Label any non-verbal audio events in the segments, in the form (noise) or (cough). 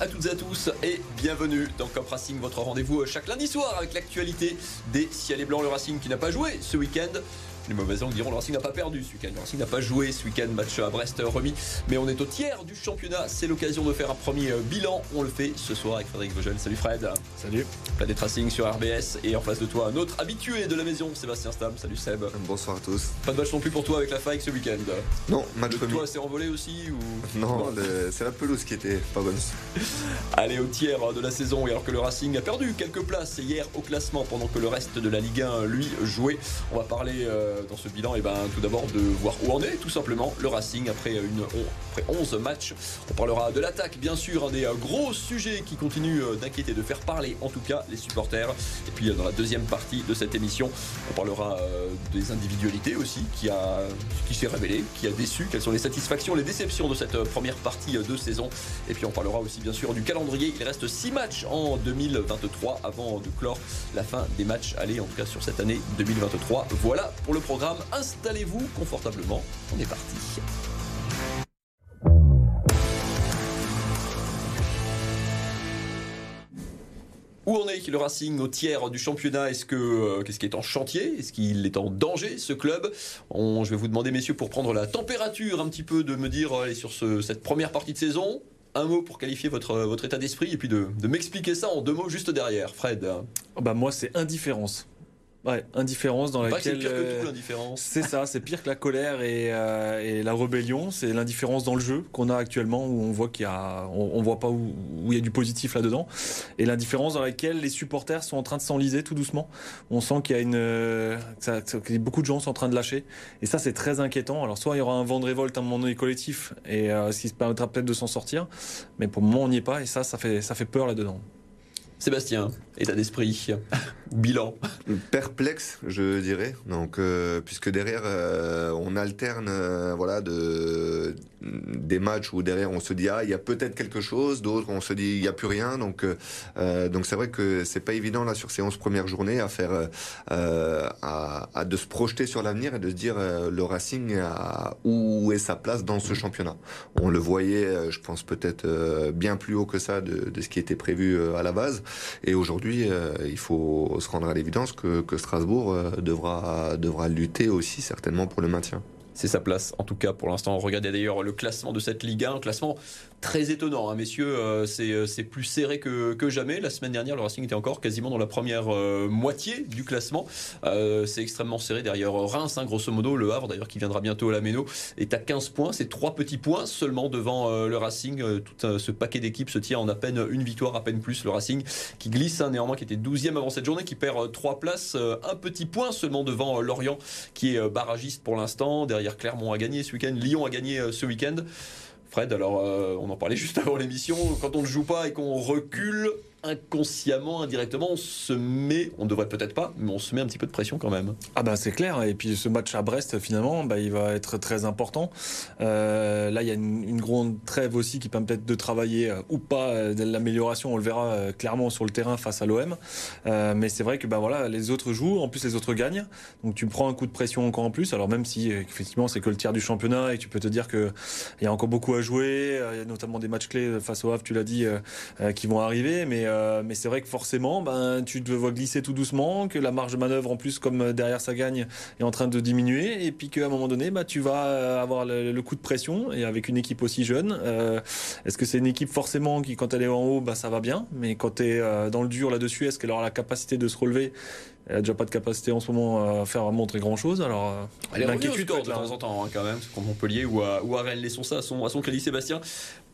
à toutes et à tous et bienvenue dans Cop Racing, votre rendez-vous chaque lundi soir avec l'actualité des Ciel et Blancs. Le Racing qui n'a pas joué ce week-end les mauvais langues diront le Racing n'a pas perdu ce week-end. Le Racing n'a pas joué ce week-end, match à Brest remis. Mais on est au tiers du championnat. C'est l'occasion de faire un premier euh, bilan. On le fait ce soir avec Frédéric Vogel. Salut Fred. Salut. Planète Racing sur RBS. Et en face de toi, un autre habitué de la maison, Sébastien Stam. Salut Seb. Bonsoir à tous. Pas de match non plus pour toi avec la faille ce week-end Non, match remis. Toi, c'est envolé aussi ou... Non, c'est la pelouse qui était pas bonne. (laughs) Allez, au tiers de la saison. Et alors que le Racing a perdu quelques places hier au classement pendant que le reste de la Ligue 1, lui, jouait. On va parler euh, dans ce bilan. Et eh ben, tout d'abord de voir où en est tout simplement le Racing après, une, après 11 matchs. On parlera de l'attaque, bien sûr, un des euh, gros sujets qui continue euh, d'inquiéter, de faire parler en tout cas les supporters. Et puis euh, dans la deuxième partie de cette émission, on parlera des individualités aussi qui, a, qui s'est révélé, qui a déçu, quelles sont les satisfactions, les déceptions de cette première partie de saison? Et puis on parlera aussi bien sûr du calendrier. Il reste 6 matchs en 2023 avant de clore la fin des matchs. Allez, en tout cas sur cette année 2023. Voilà pour le programme. Installez-vous confortablement. On est parti. Où en est le Racing au tiers du championnat? Est-ce que euh, qu'est-ce qui est en chantier? Est-ce qu'il est en danger ce club? Je vais vous demander messieurs pour prendre la température un petit peu de me dire allez, sur cette première partie de saison. Un mot pour qualifier votre, votre état d'esprit et puis de, m'expliquer ça en deux mots juste derrière. Fred. Oh bah moi c'est indifférence. Ouais, indifférence dans laquelle. C'est pire que tout euh, l'indifférence. C'est ça, c'est pire que la colère et, euh, et la rébellion. C'est l'indifférence dans le jeu qu'on a actuellement où on voit qu'il y a, on, voit pas où, où, il y a du positif là-dedans. Et l'indifférence dans laquelle les supporters sont en train de s'enliser tout doucement. On sent qu'il y a une, que, beaucoup de gens sont en train de lâcher. Et ça, c'est très inquiétant. Alors, soit il y aura un vent de révolte à un moment donné collectif et euh, ce qui se permettra peut-être de s'en sortir. Mais pour le moment, on n'y est pas et ça, ça fait, ça fait peur là-dedans. Sébastien, état d'esprit, bilan. Perplexe, je dirais. Donc, euh, puisque derrière, euh, on alterne, euh, voilà, de des matchs où derrière on se dit ah il y a peut-être quelque chose, d'autres on se dit il y a plus rien. Donc, donc c'est vrai que c'est pas évident là sur ces 11 premières journées à faire, à, à, de se projeter sur l'avenir et de se dire le Racing où est sa place dans ce championnat. On le voyait, je pense peut-être bien plus haut que ça de, de, ce qui était prévu à la base. Et aujourd'hui, euh, il faut se rendre à l'évidence que, que Strasbourg euh, devra, devra lutter aussi certainement pour le maintien c'est sa place en tout cas pour l'instant. Regardez d'ailleurs le classement de cette Ligue 1, un classement très étonnant, hein, messieurs. Euh, euh, c'est plus serré que, jamais. La semaine dernière, le Racing était encore quasiment dans la première euh, moitié du classement. c'est extrêmement serré derrière Reims, hein, grosso modo. Le Havre, d'ailleurs, qui viendra bientôt à la Méno, est à 15 points. C'est trois petits points seulement devant le Racing. tout ce paquet d'équipes se tient en à peine une victoire, à peine plus. Le Racing qui glisse hein, néanmoins, qui était 12e avant cette journée, qui perd trois places, un petit point seulement devant Lorient, qui est barragiste pour l'instant. Derrière Clermont a gagné ce week-end, Lyon a gagné ce week-end. Fred, alors euh, on en parlait juste (laughs) avant l'émission, quand on ne joue pas et qu'on recule, inconsciemment, indirectement, on se met, on devrait peut-être pas, mais on se met un petit peu de pression quand même. Ah ben c'est clair, et puis ce match à Brest finalement, bah, il va être très important. Euh, là il y a une, grande trêve aussi qui permet peut-être de travailler euh, ou pas euh, de l'amélioration, on le verra clairement sur le terrain face à l'OM. mais c'est vrai que bah, voilà, les autres jouent, en plus les autres gagnent, donc tu prends un coup de pression encore en plus, alors même si effectivement c'est que le tiers du championnat et tu peux te dire qu'il y a encore beaucoup à jouer, il y a notamment des matchs clés face au Havre, tu l'as dit, qui vont arriver, mais euh, mais c'est vrai que forcément, ben, tu te vois glisser tout doucement, que la marge de manœuvre, en plus, comme euh, derrière ça gagne, est en train de diminuer, et puis qu'à un moment donné, ben, tu vas euh, avoir le, coup de pression, et avec une équipe aussi jeune. est-ce que c'est une équipe forcément qui, quand elle est en haut, ben, ça va bien, mais quand tu es dans le dur là-dessus, est-ce qu'elle aura la capacité de se relever elle a déjà pas de capacité en ce moment à faire montrer grand chose. Alors, elle est l'inquiétude de temps en temps, hein, quand même, comme Montpellier ou à, ou à Rennes. Laissons ça à son, à son crédit, Sébastien.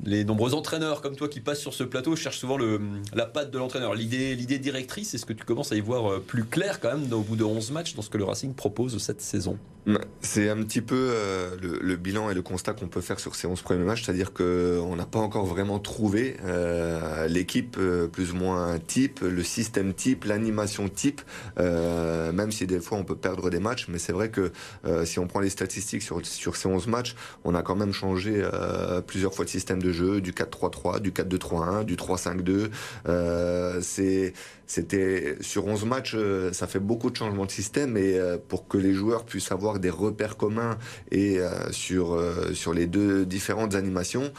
Les nombreux entraîneurs comme toi qui passent sur ce plateau cherchent souvent le, la patte de l'entraîneur. L'idée, l'idée directrice, est-ce que tu commences à y voir euh, plus clair quand même au bout de 11 matchs dans ce que le Racing propose cette saison? C'est un petit peu euh, le, bilan et le constat qu'on peut faire sur ces 11 premiers matchs, c'est-à-dire qu'on n'a pas encore vraiment trouvé euh, l'équipe plus ou moins type, le système type, l'animation type, même si des fois on peut perdre des matchs, mais c'est vrai que si on prend les statistiques sur, sur ces 11 matchs, on a quand même changé plusieurs fois de système de jeu, du 4-3-3, du 4-2-3-1, du 3-5-2. Euh, c'est c'était sur 11 matchs, euh, ça fait beaucoup de changements de système et euh, pour que les joueurs puissent avoir des repères communs et sur sur les deux différentes animations,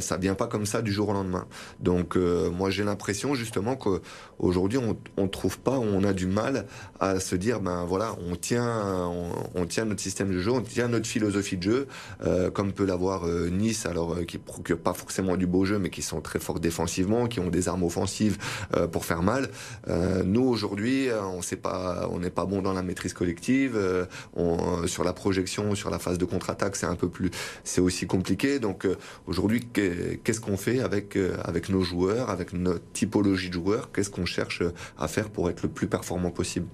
ça vient pas comme ça du jour au lendemain. Donc moi j'ai l'impression justement qu'aujourd'hui on, on trouve pas, on a du mal à se dire ben voilà, on tient on, tient notre système de jeu, on tient notre philosophie de jeu, comme peut l'avoir Nice, alors qui procure pas forcément du beau jeu, mais qui sont très forts défensivement, qui ont des armes offensives pour faire mal. Nous aujourd'hui, pas, on n'est pas bon dans la maîtrise collective. On, sur la projection, sur la phase de contre-attaque, c'est un peu plus, c'est aussi compliqué. Donc aujourd'hui, qu'est-ce qu'on fait avec nos joueurs, avec notre typologie de joueurs? Qu'est-ce qu'on cherche à faire pour être le plus performant possible?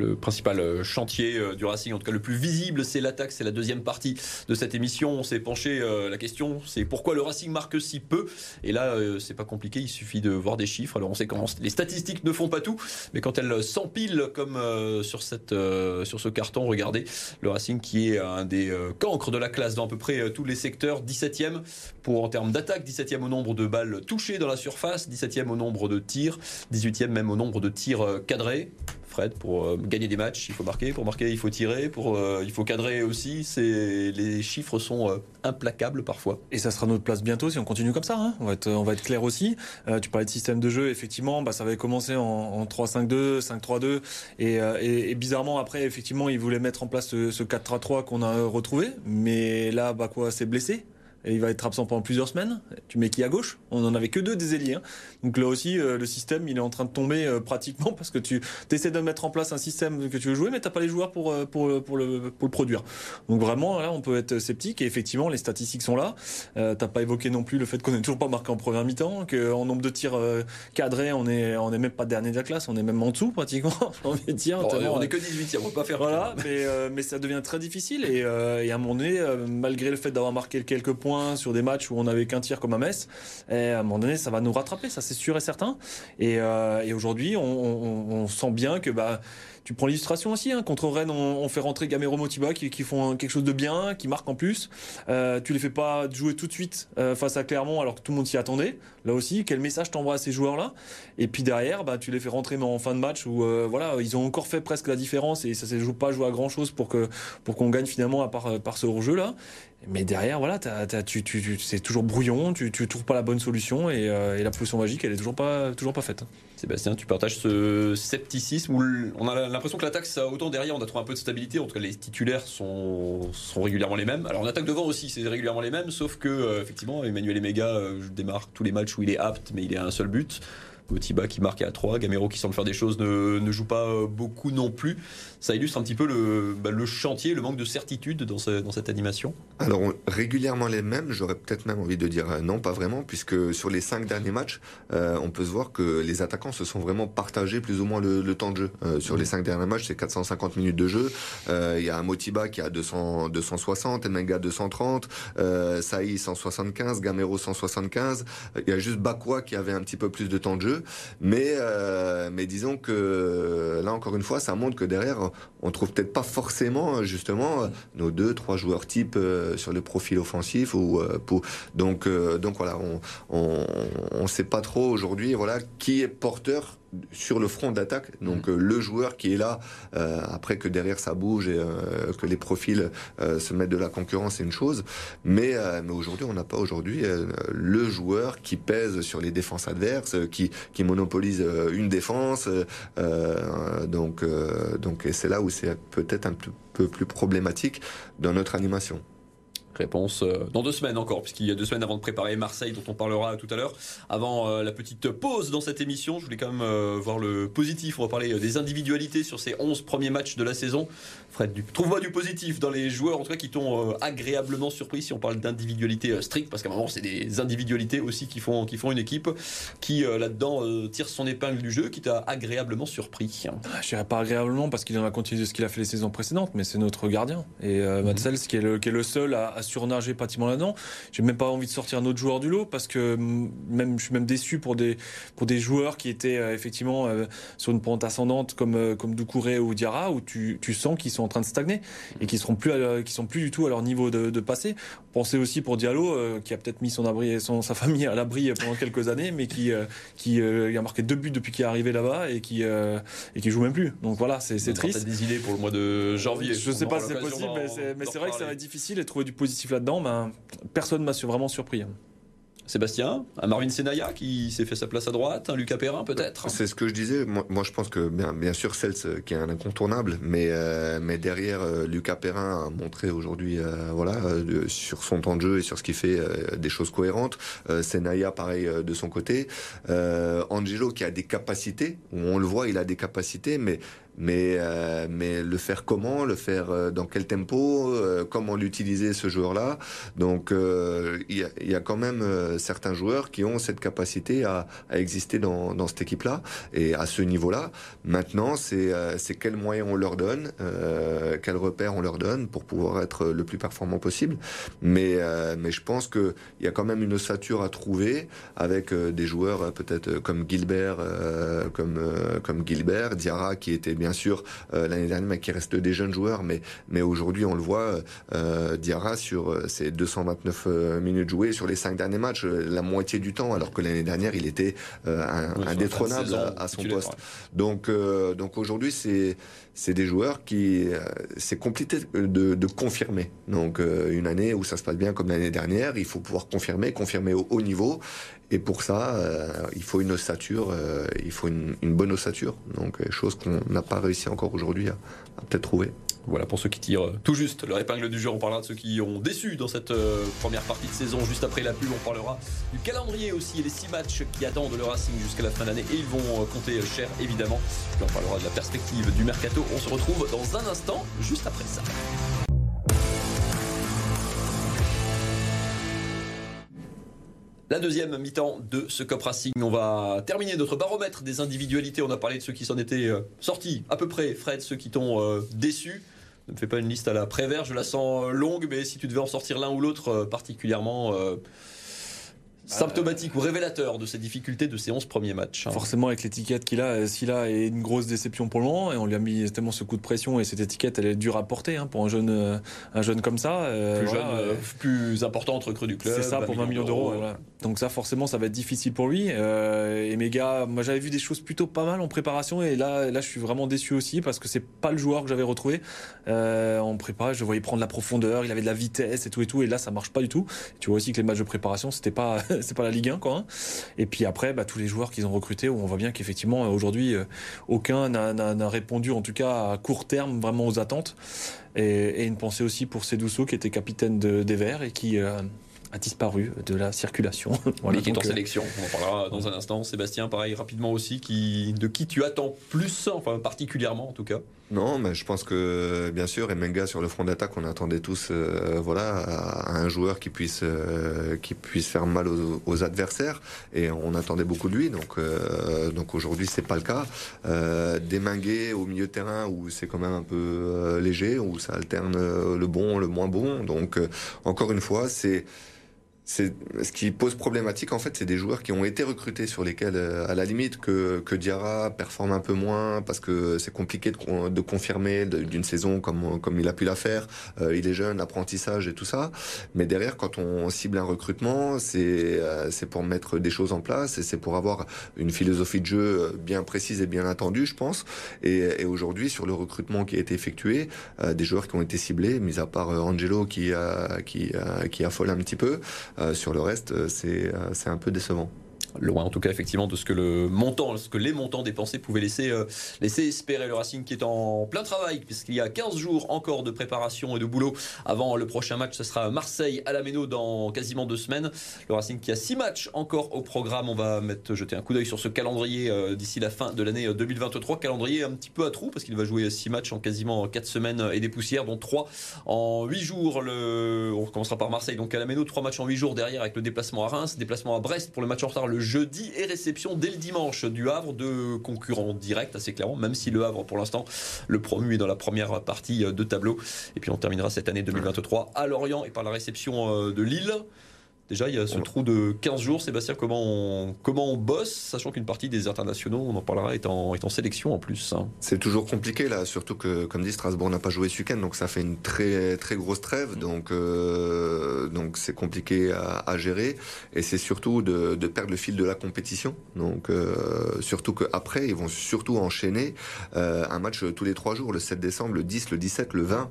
Le principal euh, chantier euh, du Racing, en tout cas le plus visible, c'est l'attaque. C'est la deuxième partie de cette émission. On s'est penché. Euh, la question, c'est pourquoi le Racing marque si peu? Et là, c'est pas compliqué. Il suffit de voir des chiffres. Alors on sait comment les statistiques ne font pas tout, mais quand elles s'empilent comme sur ce carton, regardez le Racing qui est un des cancres de la classe dans à peu près tous les secteurs. 17e pour en termes d'attaque, 17e au nombre de balles touchées dans la surface, 17e au nombre de tirs, 18e même au nombre de tirs cadrés. Fred, pour euh, gagner des matchs, il faut marquer. Pour marquer, il faut tirer. Pour, euh, il faut cadrer aussi. C'est, les chiffres sont euh, implacables parfois. Et ça sera notre place bientôt si on continue comme ça. Hein. On, va être, on va être clair aussi. tu parlais de système de jeu. Effectivement, bah, ça avait commencé en, 3-5-2, 5-3-2. Et, bizarrement, après, effectivement, ils voulaient mettre en place ce, ce 4-3-3 qu'on a retrouvé. Mais là, quoi, c'est blessé et il va être absent pendant plusieurs semaines. Tu mets qui à gauche? On n'en avait que deux des ailiers. Hein. Donc là aussi, euh, le système, il est en train de tomber euh, pratiquement (laughs) parce que tu essaies de mettre en place un système que tu veux jouer, mais t'as pas les joueurs pour, euh, pour, pour, le, pour le produire. Donc vraiment, là, on peut être sceptique. Et effectivement, les statistiques sont là. Euh, t'as pas évoqué non plus le fait qu'on n'est (laughs) toujours pas marqué en première mi-temps, qu'en nombre de tirs cadrés, on est, on est même pas dernier de la classe, on est même en dessous pratiquement. (laughs) on est que 18 on va pas faire. Voilà, mais, mais ça devient très difficile. Et, et à un moment donné, malgré le fait d'avoir marqué quelques points, sur des matchs où on n'avait qu'un tir comme à Metz. Et à un moment donné, ça va nous rattraper, ça c'est sûr et certain. Et, euh, aujourd'hui, on, sent bien que bah, tu prends l'illustration aussi. Hein. Contre Rennes, on, fait rentrer Gamero Motiba qui, font quelque chose de bien, qui marque en plus. Euh, tu les fais pas jouer tout de suite euh, face à Clermont alors que tout le monde s'y attendait. Là aussi, quel message t'envoies à ces joueurs-là? Et puis derrière, bah, tu les fais rentrer en fin de match où euh, voilà, ils ont encore fait presque la différence et ça ne joue pas jouer à grand chose pour pour qu'on gagne finalement à part par ce hors-jeu là. Mais derrière, voilà, c'est toujours brouillon, tu, tu trouves pas la bonne solution et, la potion magique, elle est toujours pas toujours pas faite. Sébastien, tu partages ce scepticisme où on a l'impression que l'attaque, ça autant derrière, on a trouvé un peu de stabilité. En tout cas, les titulaires sont, régulièrement les mêmes. Alors, en attaque devant aussi, c'est régulièrement les mêmes, sauf que, euh, effectivement, Emmanuel Emega euh, démarre tous les matchs où il est apte, mais il est à un seul but. Motiba qui marque à 3, Gamero qui semble faire des choses ne, ne joue pas euh, beaucoup non plus. Ça illustre un petit peu le, bah, le chantier, le manque de certitude dans, dans cette animation Alors régulièrement les mêmes, j'aurais peut-être même envie de dire euh, non, pas vraiment, puisque sur les cinq derniers matchs, euh, on peut se voir que les attaquants se sont vraiment partagés plus ou moins le, temps de jeu. sur les cinq derniers matchs, c'est 450 minutes de jeu. Il y a Motiba qui a 200, 260, Emenga 230, euh, Saï 175, Gamero 175. Il y a juste Bakwa qui avait un petit peu plus de temps de jeu. Mais, euh, mais disons que là, encore une fois, ça montre que derrière, on trouve peut-être pas forcément, justement, nos deux, trois joueurs types euh, sur le profil offensif. Ou, euh, pour... donc, donc voilà, on ne sait pas trop aujourd'hui voilà, qui est porteur sur le front d'attaque. Donc mm. euh, le joueur qui est là, euh, après que derrière ça bouge et euh, que les profils se mettent de la concurrence, c'est une chose. Mais, mais aujourd'hui, on n'a pas aujourd'hui le joueur qui pèse sur les défenses adverses, qui, qui monopolise une défense. donc, donc c'est là où c'est peut-être un peu plus problématique dans notre animation. Réponse euh, dans deux semaines encore, puisqu'il y a deux semaines avant de préparer Marseille, dont on parlera tout à l'heure. Avant euh, la petite pause dans cette émission, je voulais quand même euh, voir le positif. On va parler des individualités sur ces 11 premiers matchs de la saison. Fred, trouve-moi du positif dans les joueurs, en tout cas, qui t'ont agréablement surpris si on parle d'individualité stricte, parce qu'à un moment, c'est des individualités aussi qui font, qui font une équipe qui, là-dedans, tire son épingle du jeu, qui t'a agréablement surpris. Ah, je dirais pas agréablement, parce qu'il en a continué ce qu'il a fait les saisons précédentes, mais c'est notre gardien. Et Matsels, qui, est le, qui est le seul à, à surnager pratiquement là-dedans. J'ai même pas envie de sortir un autre joueur du lot parce que même je suis même déçu pour des pour des joueurs qui étaient euh, effectivement euh, sur une pente ascendante comme euh, comme Doucouré ou Diarra où tu, tu sens qu'ils sont en train de stagner et qui seront plus qui sont plus du tout à leur niveau de, de passé. Pensez aussi pour Diallo qui a peut-être mis son abri son sa famille à l'abri pendant quelques années mais qui qui a marqué deux buts depuis qu'il est arrivé là-bas et qui et qui joue même plus. Donc voilà, c'est triste. des idées pour le mois de janvier. Je sais pas si c'est possible, mais c'est vrai que ça va être difficile et trouver du positif là-dedans. Ben, personne m'a vraiment surpris. Hein. Sébastien, un Marvin Senaya qui s'est fait sa place à droite, un Lucas Perrin peut-être? C'est ce que je disais. Moi, je pense que bien, bien sûr Cels euh, qui est un incontournable, mais, euh, mais derrière euh, Lucas Perrin a montré aujourd'hui voilà, sur son temps de jeu et sur ce qu'il fait des choses cohérentes. Senaya pareil de son côté. Angelo qui a des capacités, on le voit, il a des capacités, mais mais, euh, mais le faire comment, le faire euh, dans quel tempo, euh, comment l'utiliser ce joueur-là. Donc il y a, y, a, quand même certains joueurs qui ont cette capacité à, à exister dans, dans cette équipe-là et à ce niveau-là. Maintenant, c'est c'est quels moyens on leur donne, quels repères on leur donne pour pouvoir être le plus performant possible. Mais mais je pense que il y a quand même une ossature à trouver avec des joueurs peut-être comme Gilbert, comme comme Gilbert, Diarra qui était bien sûr euh, l'année dernière, mais qui reste des jeunes joueurs. Mais, mais aujourd'hui, on le voit, euh, Diarra sur euh, ses 229 minutes jouées sur les cinq derniers matchs, la moitié du temps, alors que l'année dernière, il était indétrônable à, son poste. Donc, donc aujourd'hui, c'est c'est des joueurs qui c'est compliqué de, de, confirmer. Donc une année où ça se passe bien comme l'année dernière, il faut pouvoir confirmer, confirmer au haut niveau. Et pour ça, euh, il faut une ossature, euh, il faut une, bonne ossature. Donc, euh, chose qu'on n'a pas réussi encore aujourd'hui à, peut-être trouver. Voilà pour ceux qui tirent tout juste leur épingle du jeu. On parlera de ceux qui ont déçu dans cette première partie de saison. Juste après la pub, on parlera du calendrier aussi et les six matchs qui attendent le Racing jusqu'à la fin d'année. Et ils vont compter cher, évidemment. Puis on parlera de la perspective du mercato. On se retrouve dans un instant, juste après ça. La deuxième mi-temps de ce Cop Racing, on va terminer notre baromètre des individualités. On a parlé de ceux qui s'en étaient euh, sortis à peu près. Fred, ceux qui t'ont euh, déçu. Ne me fais pas une liste à la Prévert, je la sens euh, longue, mais si tu devais en sortir l'un ou l'autre particulièrement symptomatique ou révélateur de ces difficultés de ces 11 premiers matchs. Hein. Forcément, avec l'étiquette qu'il a, s'il a est une grosse déception pour le moment, et on lui a mis tellement ce coup de pression, et cette étiquette, elle est dure à porter hein, pour un jeune, euh, un jeune comme ça. Euh, plus jeune, euh, plus important entre creux du club. C'est ça, pour 20 millions d'euros. Donc ça, forcément, ça va être difficile pour lui. et mes gars, moi j'avais vu des choses plutôt pas mal en préparation, et là, là je suis vraiment déçu aussi, parce que c'est pas le joueur que j'avais retrouvé. en prépa, je voyais prendre la profondeur, il avait de la vitesse et tout et tout, et là, ça marche pas du tout. Tu vois aussi que les matchs de préparation, c'était pas (laughs) c'est pas la Ligue 1 quoi. Hein. Et puis après, bah, tous les joueurs qu'ils ont recrutés, où on voit bien qu'effectivement aujourd'hui euh, aucun n'a répondu, en tout cas à court terme, vraiment aux attentes. Et, une pensée aussi pour Cédouceau qui était capitaine de, des Verts et qui euh, a disparu de la circulation. (laughs) voilà, qui est en euh, sélection. On en parlera dans un instant. Sébastien, pareil, rapidement aussi, qui, de qui tu attends plus, enfin particulièrement en tout cas non, mais je pense que bien sûr, Emenga sur le front d'attaque, on attendait tous, euh, voilà, à, un joueur qui puisse euh, qui puisse faire mal aux, adversaires, et on attendait beaucoup de lui. Donc euh, donc aujourd'hui, c'est pas le cas. Euh, Deminguet au milieu terrain où c'est quand même un peu léger, où ça alterne le bon, le moins bon. Donc encore une fois, c'est ce qui pose problématique en fait, c'est des joueurs qui ont été recrutés sur lesquels, euh, à la limite, que, que Diarra performe un peu moins parce que c'est compliqué de, de confirmer d'une saison comme comme il a pu la faire. Euh, il est jeune, apprentissage et tout ça. Mais derrière, quand on cible un recrutement, c'est euh, c'est pour mettre des choses en place et c'est pour avoir une philosophie de jeu bien précise et bien attendue, je pense. Et, et aujourd'hui, sur le recrutement qui a été effectué, des joueurs qui ont été ciblés, mis à part Angelo qui qui qui affole un petit peu. Euh, sur le reste, euh, euh, c'est un peu décevant loin en tout cas effectivement de ce que le montant, ce que les montants dépensés pouvaient laisser, euh, laisser espérer le Racing qui est en plein travail puisqu'il y a 15 jours encore de préparation et de boulot avant le prochain match. Ce sera Marseille à la Méno dans quasiment deux semaines. Le Racing qui a six matchs encore au programme. On va mettre jeter un coup d'œil sur ce calendrier euh, d'ici la fin de l'année 2023. Euh, calendrier un petit peu à trous parce qu'il va jouer six matchs en quasiment quatre semaines et des poussières, dont trois en huit jours. Le... On commencera par Marseille donc à la Méno, trois matchs en huit jours derrière avec le déplacement à Reims, déplacement à Brest pour le match en retard le jeudi et réception dès le dimanche du Havre de concurrents directs assez clairement, même si le Havre pour l'instant le promu est dans la première partie de tableau. Et puis on terminera cette année 2023 à Lorient et par la réception de Lille. Déjà, il y a ce trou de 15 jours. Sébastien, comment on, comment on bosse, sachant qu'une partie des internationaux, on en parlera, est en, est en sélection en plus hein. C'est toujours compliqué, là, surtout que, comme dit, Strasbourg n'a pas joué ce week-end, donc ça fait une très, très grosse trêve. Donc, euh, donc c'est compliqué à, gérer. Et c'est surtout de, perdre le fil de la compétition. Donc, euh, surtout qu'après, ils vont surtout enchaîner euh, un match tous les trois jours, le 7 décembre, le 10, le 17, le 20,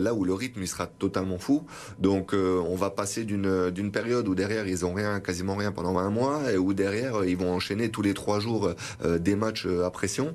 là où le rythme, il sera totalement fou. Donc, on va passer d'une période où derrière ils ont rien, quasiment rien pendant un mois, et où derrière ils vont enchaîner tous les trois jours euh, des matchs euh, à pression.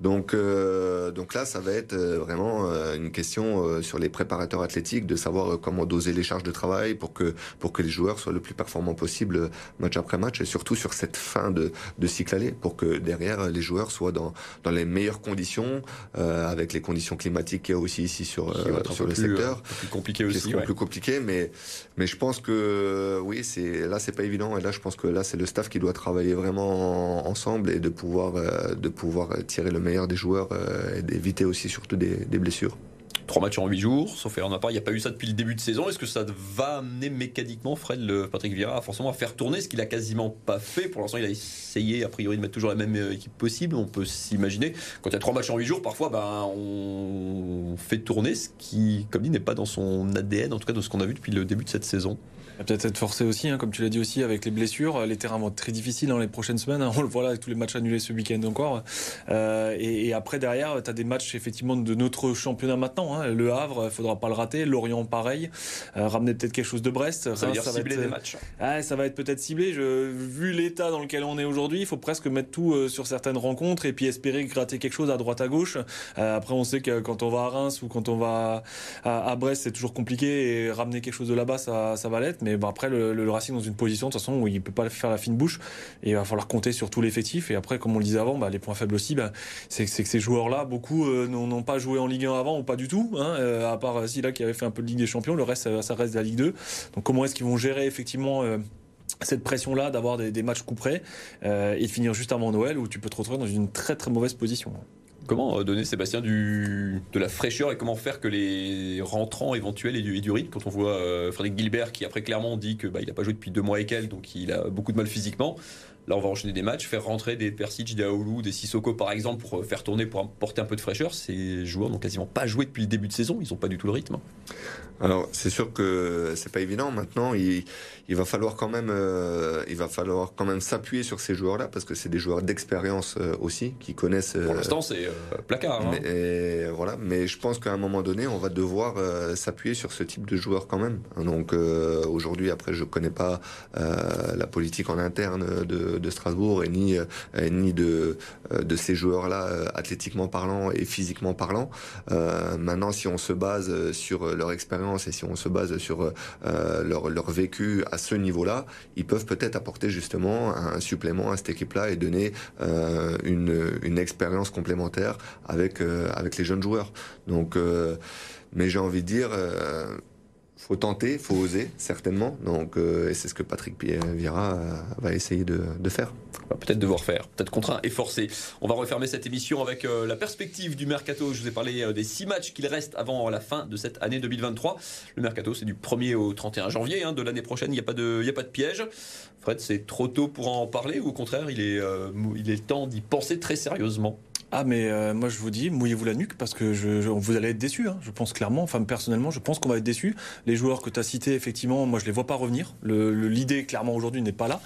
Donc, euh, donc là, ça va être euh, vraiment euh, une question sur les préparateurs athlétiques de savoir comment doser les charges de travail pour que pour que les joueurs soient le plus performants possible match après match et surtout sur cette fin de, de cycle aller pour que derrière les joueurs soient dans dans les meilleures conditions avec les conditions climatiques qu'il y a aussi ici sur sur le secteur. Plus compliqué aussi. Ouais. Plus compliqué, mais mais je pense que oui, c'est là c'est pas évident et là je pense que là c'est le staff qui doit travailler vraiment ensemble et de pouvoir de pouvoir tirer le meilleur des joueurs euh, et d'éviter aussi surtout des, blessures. Trois matchs en huit jours, sauf erreur part, il n'y a pas eu ça depuis le début de saison. Est-ce que ça va amener mécaniquement Fred, le Patrick Vieira, forcément à faire tourner ce qu'il a quasiment pas fait? Pour l'instant, il a essayé a priori de mettre toujours la même euh, équipe possible. On peut s'imaginer. Quand il y a trois matchs en huit jours, parfois, ben, on fait tourner ce qui, comme dit, n'est pas dans son ADN, en tout cas de ce qu'on a vu depuis le début de cette saison peut-être être forcé aussi, hein, comme tu l'as dit aussi, avec les blessures. Les terrains vont être très difficiles dans les prochaines semaines. Hein. (laughs) On le voit là avec tous les matchs annulés ce week-end encore. Euh, et, après, derrière, tu as des matchs effectivement de notre championnat maintenant. Hein. Le Havre, il faudra pas le rater. Lorient, pareil. Euh, ramener peut-être quelque chose de Brest. Ça, va être, des matchs. Ah, ça va être peut-être ciblé. Je, vu l'état dans lequel on est aujourd'hui, il faut presque mettre tout euh, sur certaines rencontres et puis espérer gratter quelque chose à droite à gauche. Euh, après, on sait que quand on va à Reims ou quand on va à, à Brest, c'est toujours compliqué et ramener quelque chose de là-bas, ça, ça va l'être. Mais bon, après, le, le, Racing dans une position de toute façon où il peut pas faire la fine bouche et il va falloir compter sur tout l'effectif. Et après, comme on le disait avant, bah, les points faibles aussi, bah, c'est que ces joueurs-là, beaucoup euh, n'ont pas joué en Ligue 1 avant ou pas du tout, hein, euh, à part là qui avait fait un peu de Ligue des Champions. Le reste, ça, reste de la Ligue 2. Donc comment est-ce qu'ils vont gérer effectivement euh, cette pression-là d'avoir des, matchs coup près et de finir juste avant Noël où tu peux te retrouver dans une très très mauvaise position? Comment euh, donner Sébastien de la fraîcheur et comment faire que les rentrants éventuels et du, rythme Quand on voit euh, Frédéric Gilbert qui après clairement dit que bah, n'a pas joué depuis deux mois et quelques, donc il a beaucoup de mal physiquement. Là, on va enchaîner des matchs, faire rentrer des Persic, des Aoulou, des Sissoko par exemple pour euh, faire tourner, pour apporter un peu de fraîcheur. Ces joueurs n'ont quasiment pas joué depuis le début de saison, ils n'ont pas du tout le rythme. Alors, c'est sûr que c'est pas évident. Maintenant, il, il, va falloir quand même, euh, il va falloir quand même s'appuyer sur ces joueurs-là parce que c'est des joueurs d'expérience euh, aussi qui connaissent. Pour l'instant, c'est placard. Hein. Mais, voilà. Mais je pense qu'à un moment donné, on va devoir s'appuyer sur ce type de joueurs quand même. Donc aujourd'hui, après, je connais pas la politique en interne de de, Strasbourg et ni, euh, ni de, euh, de ces joueurs-là euh, athlétiquement parlant et physiquement parlant. maintenant, si on se base sur leur expérience et si on se base sur leur, leur vécu à ce niveau-là, ils peuvent peut-être apporter justement un supplément à cette équipe-là et donner une, une expérience complémentaire avec, avec les jeunes joueurs. Donc, mais j'ai envie de dire faut tenter, faut oser, certainement. Donc, euh, et c'est ce que Patrick Vieira euh, va essayer de, faire. Peut-être devoir faire, peut-être contraint et forcé. On va refermer cette émission avec euh, la perspective du mercato. Je vous ai parlé des six matchs qu'il reste avant la fin de cette année 2023. Le mercato, c'est du 1er au 31 janvier hein, de l'année prochaine. Il n'y a pas de, piège. Fred, c'est trop tôt pour en parler ou au contraire, il est temps d'y penser très sérieusement? Ah mais euh, moi je vous dis, mouillez-vous la nuque parce que je, vous allez être déçus. Hein. Je pense clairement, enfin personnellement, je pense qu'on va être déçus. Les joueurs que tu as cités, effectivement, moi je les vois pas revenir. L'idée clairement aujourd'hui n'est pas là.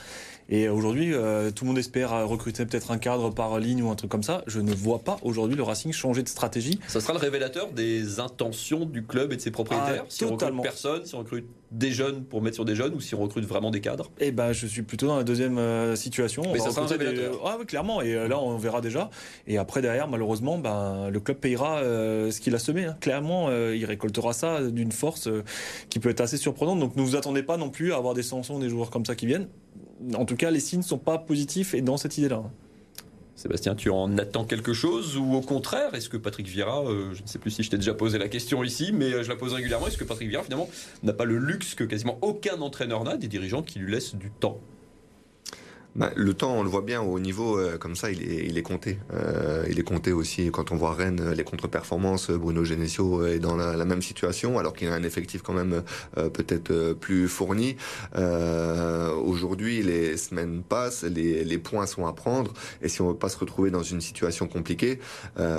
Et aujourd'hui, euh, tout le monde espère recruter peut-être un cadre par ligne ou un truc comme ça. Je ne vois pas aujourd'hui le Racing changer de stratégie. Ça sera le révélateur des intentions du club et de ses propriétaires. Ah, si on recrute personne, si on recrute des jeunes pour mettre sur des jeunes ou si on recrute vraiment des cadres Eh ben, je suis plutôt dans la deuxième euh, situation. Mais ça sera un révélateur. Ah oui, clairement. Et euh, là, on verra déjà. Et après, derrière, malheureusement, ben, le club payera ce qu'il a semé. Hein. Clairement, il récoltera ça d'une force qui peut être assez surprenante. Donc, ne vous attendez pas non plus à avoir des sanctions des joueurs comme ça qui viennent en tout cas, les signes ne sont pas positifs et dans cette idée-là. Sébastien, tu en attends quelque chose ou au contraire, est-ce que Patrick Vieira, euh, je ne sais plus si je t'ai déjà posé la question ici, mais euh, je la pose régulièrement, est-ce que Patrick Vieira finalement n'a pas le luxe que quasiment aucun entraîneur n'a des dirigeants qui lui laissent du temps? Bah, le temps, on le voit bien au niveau euh, comme ça, il est, il est compté. Euh, il est compté aussi quand on voit Rennes, les contre-performances. Bruno Genesio est dans la, même situation, alors qu'il a un effectif quand même euh, peut-être euh, plus fourni. Euh, Aujourd'hui, les semaines passent, les, les, points sont à prendre, et si on veut pas se retrouver dans une situation compliquée,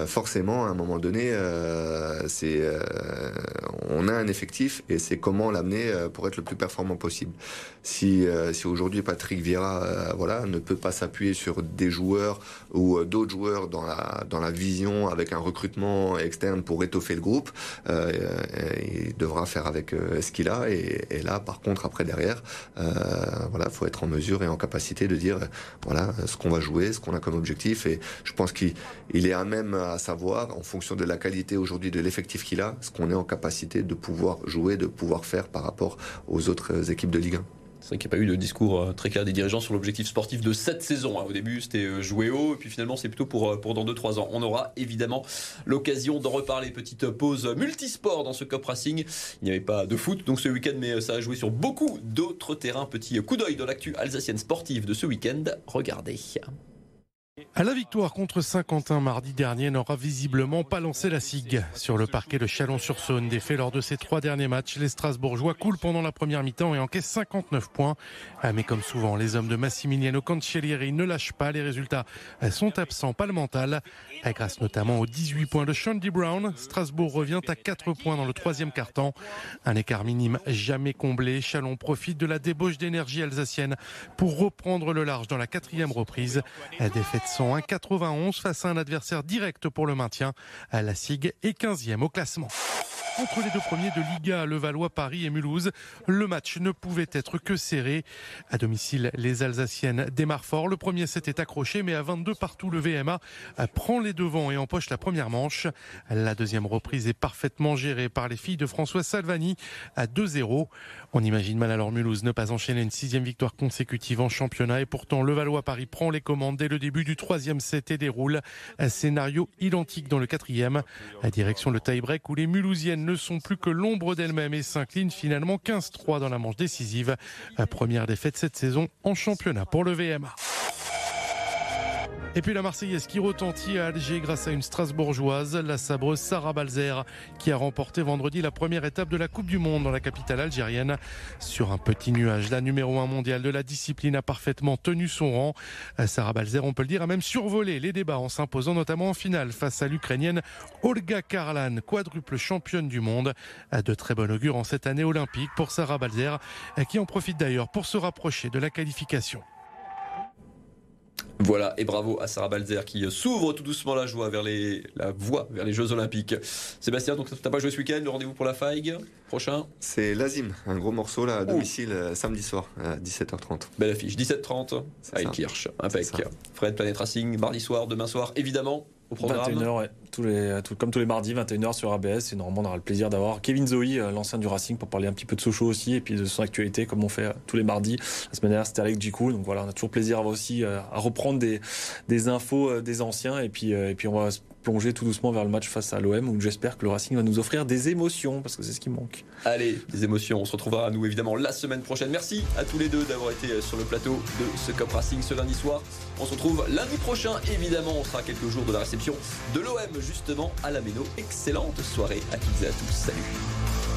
forcément, à un moment donné, c'est on a un effectif et c'est comment l'amener pour être le plus performant possible. Si, si aujourd'hui Patrick Vieira voilà, ne peut pas s'appuyer sur des joueurs ou euh, d'autres joueurs dans la, dans la vision avec un recrutement externe pour étoffer le groupe. Euh, il devra faire avec euh, ce qu'il a. Et, et, là, par contre, après derrière, euh, voilà, faut être en mesure et en capacité de dire, voilà, ce qu'on va jouer, ce qu'on a comme objectif. Et je pense qu'il est à même à savoir, en fonction de la qualité aujourd'hui de l'effectif qu'il a, ce qu'on est en capacité de pouvoir jouer, de pouvoir faire par rapport aux autres équipes de Ligue 1. C'est vrai qu'il n'y a pas eu de discours euh, très clair des dirigeants sur l'objectif sportif de cette saison. Hein. Au début, c'était euh, jouer haut, et puis finalement, c'est plutôt pour, euh, pour dans 2-3 ans. On aura évidemment l'occasion d'en reparler. Petite pause multisport dans ce Cop Racing. Il n'y avait pas de foot donc ce week-end, mais ça a joué sur beaucoup d'autres terrains. Petit coup d'œil dans l'actu alsacienne sportive de ce week-end. Regardez. À la victoire contre Saint-Quentin mardi dernier n'aura visiblement pas lancé la SIG. Sur le parquet de Chalon-sur-Saône, défait lors de ses trois derniers matchs, les Strasbourgeois coulent pendant la première mi-temps et encaissent 59 points. Ah, mais comme souvent, les hommes de Massimiliano Cancellieri ne lâchent pas. Les résultats sont absents, pas le mental. Grâce notamment aux 18 points de Shandy Brown, Strasbourg revient à 4 points dans le troisième quart-temps. Un écart minime jamais comblé. Chalon profite de la débauche d'énergie alsacienne pour reprendre le large dans la quatrième reprise. Défaite 191 face à un adversaire direct pour le maintien. La SIG est 15e au classement. Entre les deux premiers de Liga, Levallois, Paris et Mulhouse, le match ne pouvait être que serré. À domicile, les Alsaciennes démarrent fort. Le premier s'était accroché, mais à 22 partout, le VMA prend les devants et empoche la première manche. La deuxième reprise est parfaitement gérée par les filles de François Salvani à 2-0. On imagine mal alors Mulhouse ne pas enchaîner une sixième victoire consécutive en championnat et pourtant Levallois-Paris prend les commandes dès le début du troisième set et déroule un scénario identique dans le quatrième. À direction le tie-break où les Mulhousiennes ne sont plus que l'ombre d'elles-mêmes et s'inclinent finalement 15-3 dans la manche décisive. Première défaite cette saison en championnat pour le VMA. Et puis la Marseillaise qui retentit à Alger grâce à une Strasbourgeoise, la sabreuse Sarah Balzer, qui a remporté vendredi la première étape de la Coupe du Monde dans la capitale algérienne. Sur un petit nuage, la numéro 1 mondiale de la discipline a parfaitement tenu son rang. Sarah Balzer, on peut le dire, a même survolé les débats en s'imposant notamment en finale face à l'Ukrainienne Olga Karlan, quadruple championne du monde. De très bon augure en cette année olympique pour Sarah Balzer, qui en profite d'ailleurs pour se rapprocher de la qualification. Voilà, et bravo à Sarah Balzer qui s'ouvre tout doucement la joie vers les, la voie vers les Jeux Olympiques. Sébastien, donc t'as pas joué ce week-end, le rendez-vous pour la Faïgue prochain? C'est l'Azim, un gros morceau là à domicile euh, samedi soir à 17h30. Belle affiche, 17h30 à Kirch, avec Fred Planet Racing, mardi soir, demain soir, évidemment. Au programme. 21h, ouais. Comme tous les mardis, 21h sur ABS. Et normalement, on aura le plaisir d'avoir Kevin Zoe, euh, l'ancien du Racing, pour parler un petit peu de Sochaux aussi, et puis de son actualité, comme on fait euh, tous les mardis. La semaine dernière, c'était Alex Djikou. Donc voilà, on a toujours plaisir à aussi à reprendre des, infos des anciens. Et puis, et puis on va plonger tout doucement vers le match face à l'OM où j'espère que le Racing va nous offrir des émotions parce que c'est ce qui manque. Allez, des émotions. On se retrouvera à nous évidemment la semaine prochaine. Merci à tous les deux d'avoir été sur le plateau de ce Cup Racing ce lundi soir. On se retrouve lundi prochain. Évidemment, on sera quelques jours de la réception de l'OM justement à la Méno. Excellente soirée à toutes et à tous. Salut.